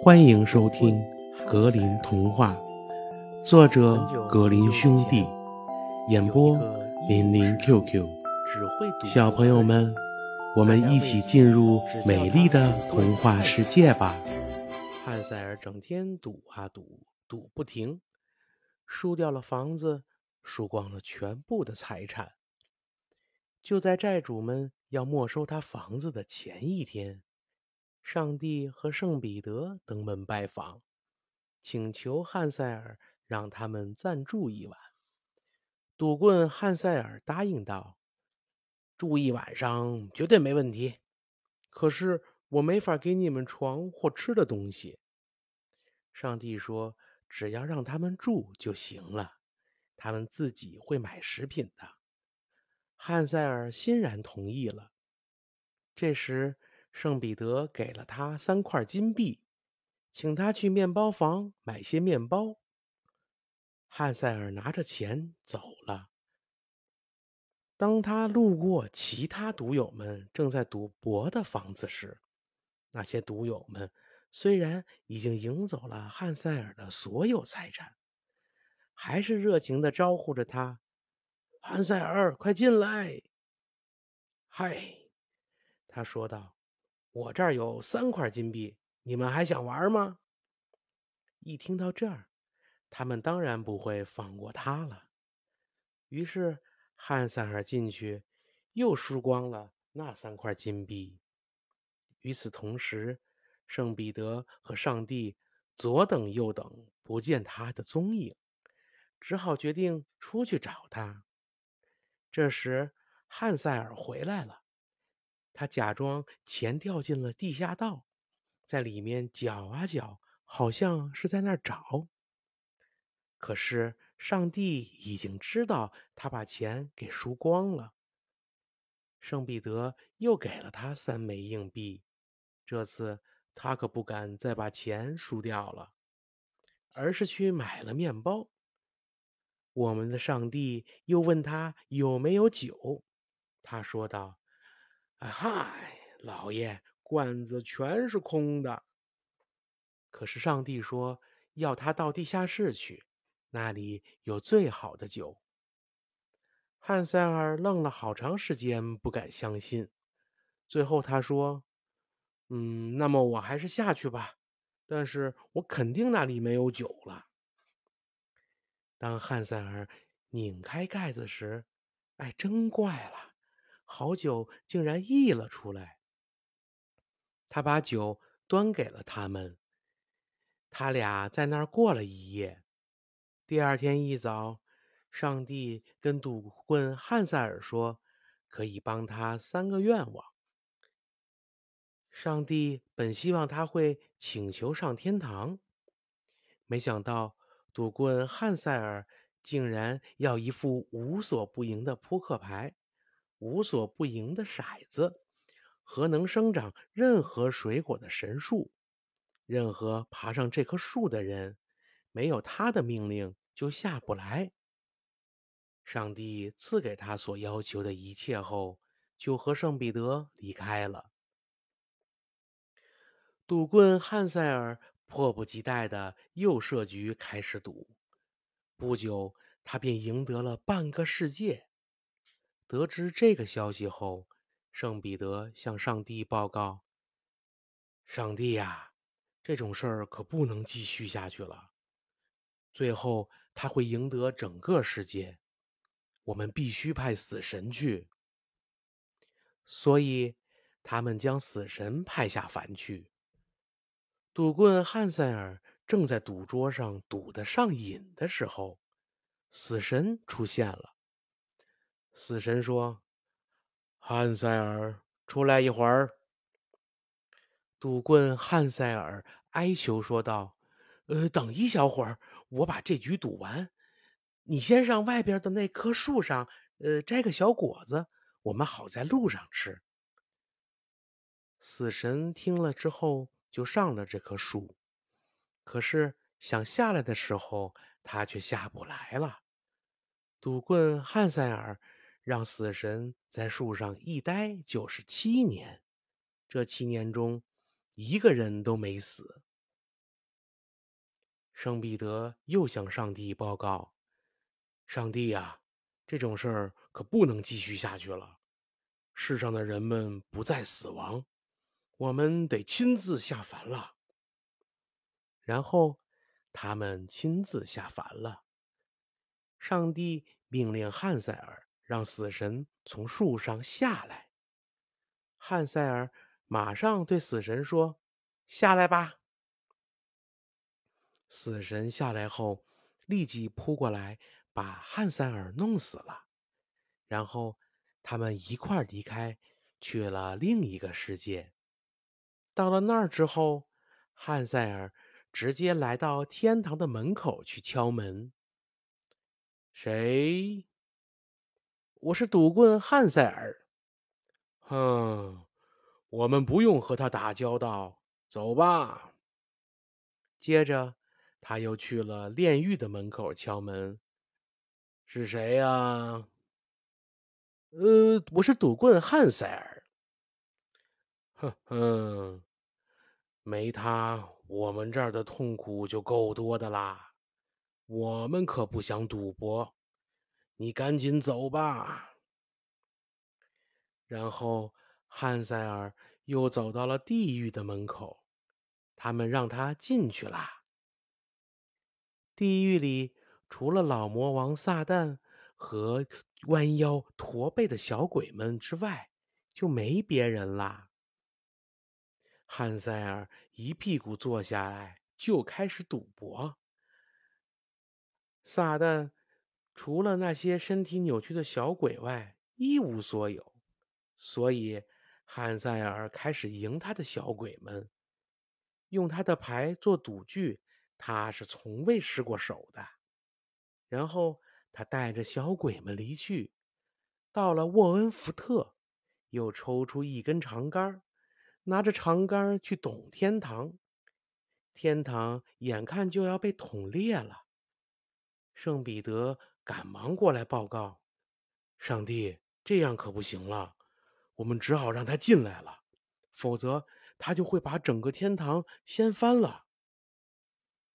欢迎收听《格林童话》，作者格林兄弟，演播林林 QQ。小朋友们，我们一起进入美丽的童话世界吧！汉塞尔整天赌啊赌，赌不停，输掉了房子，输光了全部的财产。就在债主们要没收他房子的前一天。上帝和圣彼得登门拜访，请求汉塞尔让他们暂住一晚。赌棍汉塞尔答应道：“住一晚上绝对没问题。可是我没法给你们床或吃的东西。”上帝说：“只要让他们住就行了，他们自己会买食品的。”汉塞尔欣然同意了。这时。圣彼得给了他三块金币，请他去面包房买些面包。汉塞尔拿着钱走了。当他路过其他赌友们正在赌博的房子时，那些赌友们虽然已经赢走了汉塞尔的所有财产，还是热情地招呼着他：“汉塞尔，快进来！”“嗨！”他说道。我这儿有三块金币，你们还想玩吗？一听到这儿，他们当然不会放过他了。于是汉塞尔进去，又输光了那三块金币。与此同时，圣彼得和上帝左等右等，不见他的踪影，只好决定出去找他。这时，汉塞尔回来了。他假装钱掉进了地下道，在里面搅啊搅，好像是在那儿找。可是上帝已经知道他把钱给输光了。圣彼得又给了他三枚硬币，这次他可不敢再把钱输掉了，而是去买了面包。我们的上帝又问他有没有酒，他说道。哎嗨，老爷，罐子全是空的。可是上帝说要他到地下室去，那里有最好的酒。汉塞尔愣了好长时间，不敢相信。最后他说：“嗯，那么我还是下去吧。但是我肯定那里没有酒了。”当汉塞尔拧开盖子时，哎，真怪了。好酒竟然溢了出来。他把酒端给了他们，他俩在那儿过了一夜。第二天一早，上帝跟赌棍汉塞尔说，可以帮他三个愿望。上帝本希望他会请求上天堂，没想到赌棍汉塞尔竟然要一副无所不赢的扑克牌。无所不赢的骰子和能生长任何水果的神树，任何爬上这棵树的人，没有他的命令就下不来。上帝赐给他所要求的一切后，就和圣彼得离开了。赌棍汉塞尔迫不及待的又设局开始赌，不久他便赢得了半个世界。得知这个消息后，圣彼得向上帝报告：“上帝呀，这种事儿可不能继续下去了。最后他会赢得整个世界，我们必须派死神去。所以，他们将死神派下凡去。赌棍汉塞尔正在赌桌上赌得上瘾的时候，死神出现了。”死神说：“汉塞尔，出来一会儿。”赌棍汉塞尔哀求说道：“呃，等一小会儿，我把这局赌完。你先上外边的那棵树上，呃，摘个小果子，我们好在路上吃。”死神听了之后，就上了这棵树。可是想下来的时候，他却下不来了。赌棍汉塞尔。让死神在树上一待就是七年，这七年中一个人都没死。圣彼得又向上帝报告：“上帝呀，这种事儿可不能继续下去了。世上的人们不再死亡，我们得亲自下凡了。”然后，他们亲自下凡了。上帝命令汉塞尔让死神从树上下来。汉塞尔马上对死神说：“下来吧。”死神下来后，立即扑过来，把汉塞尔弄死了。然后，他们一块儿离开，去了另一个世界。到了那儿之后，汉塞尔直接来到天堂的门口去敲门。谁？我是赌棍汉塞尔。哼，我们不用和他打交道，走吧。接着，他又去了炼狱的门口敲门。是谁呀？呃，我是赌棍汉塞尔。哼哼，没他，我们这儿的痛苦就够多的啦。我们可不想赌博，你赶紧走吧。然后汉塞尔又走到了地狱的门口，他们让他进去啦。地狱里除了老魔王撒旦和弯腰驼背的小鬼们之外，就没别人啦。汉塞尔一屁股坐下来，就开始赌博。撒旦除了那些身体扭曲的小鬼外，一无所有，所以汉塞尔开始赢他的小鬼们，用他的牌做赌具，他是从未失过手的。然后他带着小鬼们离去，到了沃恩福特，又抽出一根长杆，拿着长杆去捅天堂，天堂眼看就要被捅裂了。圣彼得赶忙过来报告：“上帝，这样可不行了，我们只好让他进来了，否则他就会把整个天堂掀翻了。”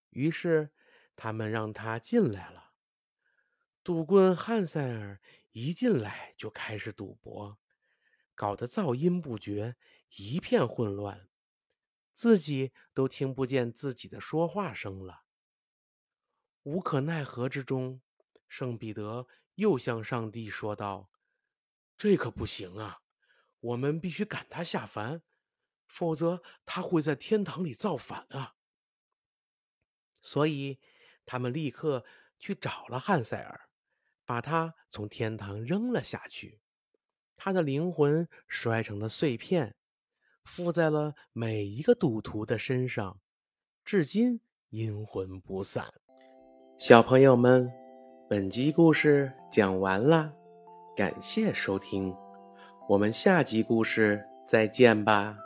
于是他们让他进来了。赌棍汉塞尔一进来就开始赌博，搞得噪音不绝，一片混乱，自己都听不见自己的说话声了。无可奈何之中，圣彼得又向上帝说道：“这可不行啊！我们必须赶他下凡，否则他会在天堂里造反啊！”所以，他们立刻去找了汉塞尔，把他从天堂扔了下去。他的灵魂摔成了碎片，附在了每一个赌徒的身上，至今阴魂不散。小朋友们，本集故事讲完啦，感谢收听，我们下集故事再见吧。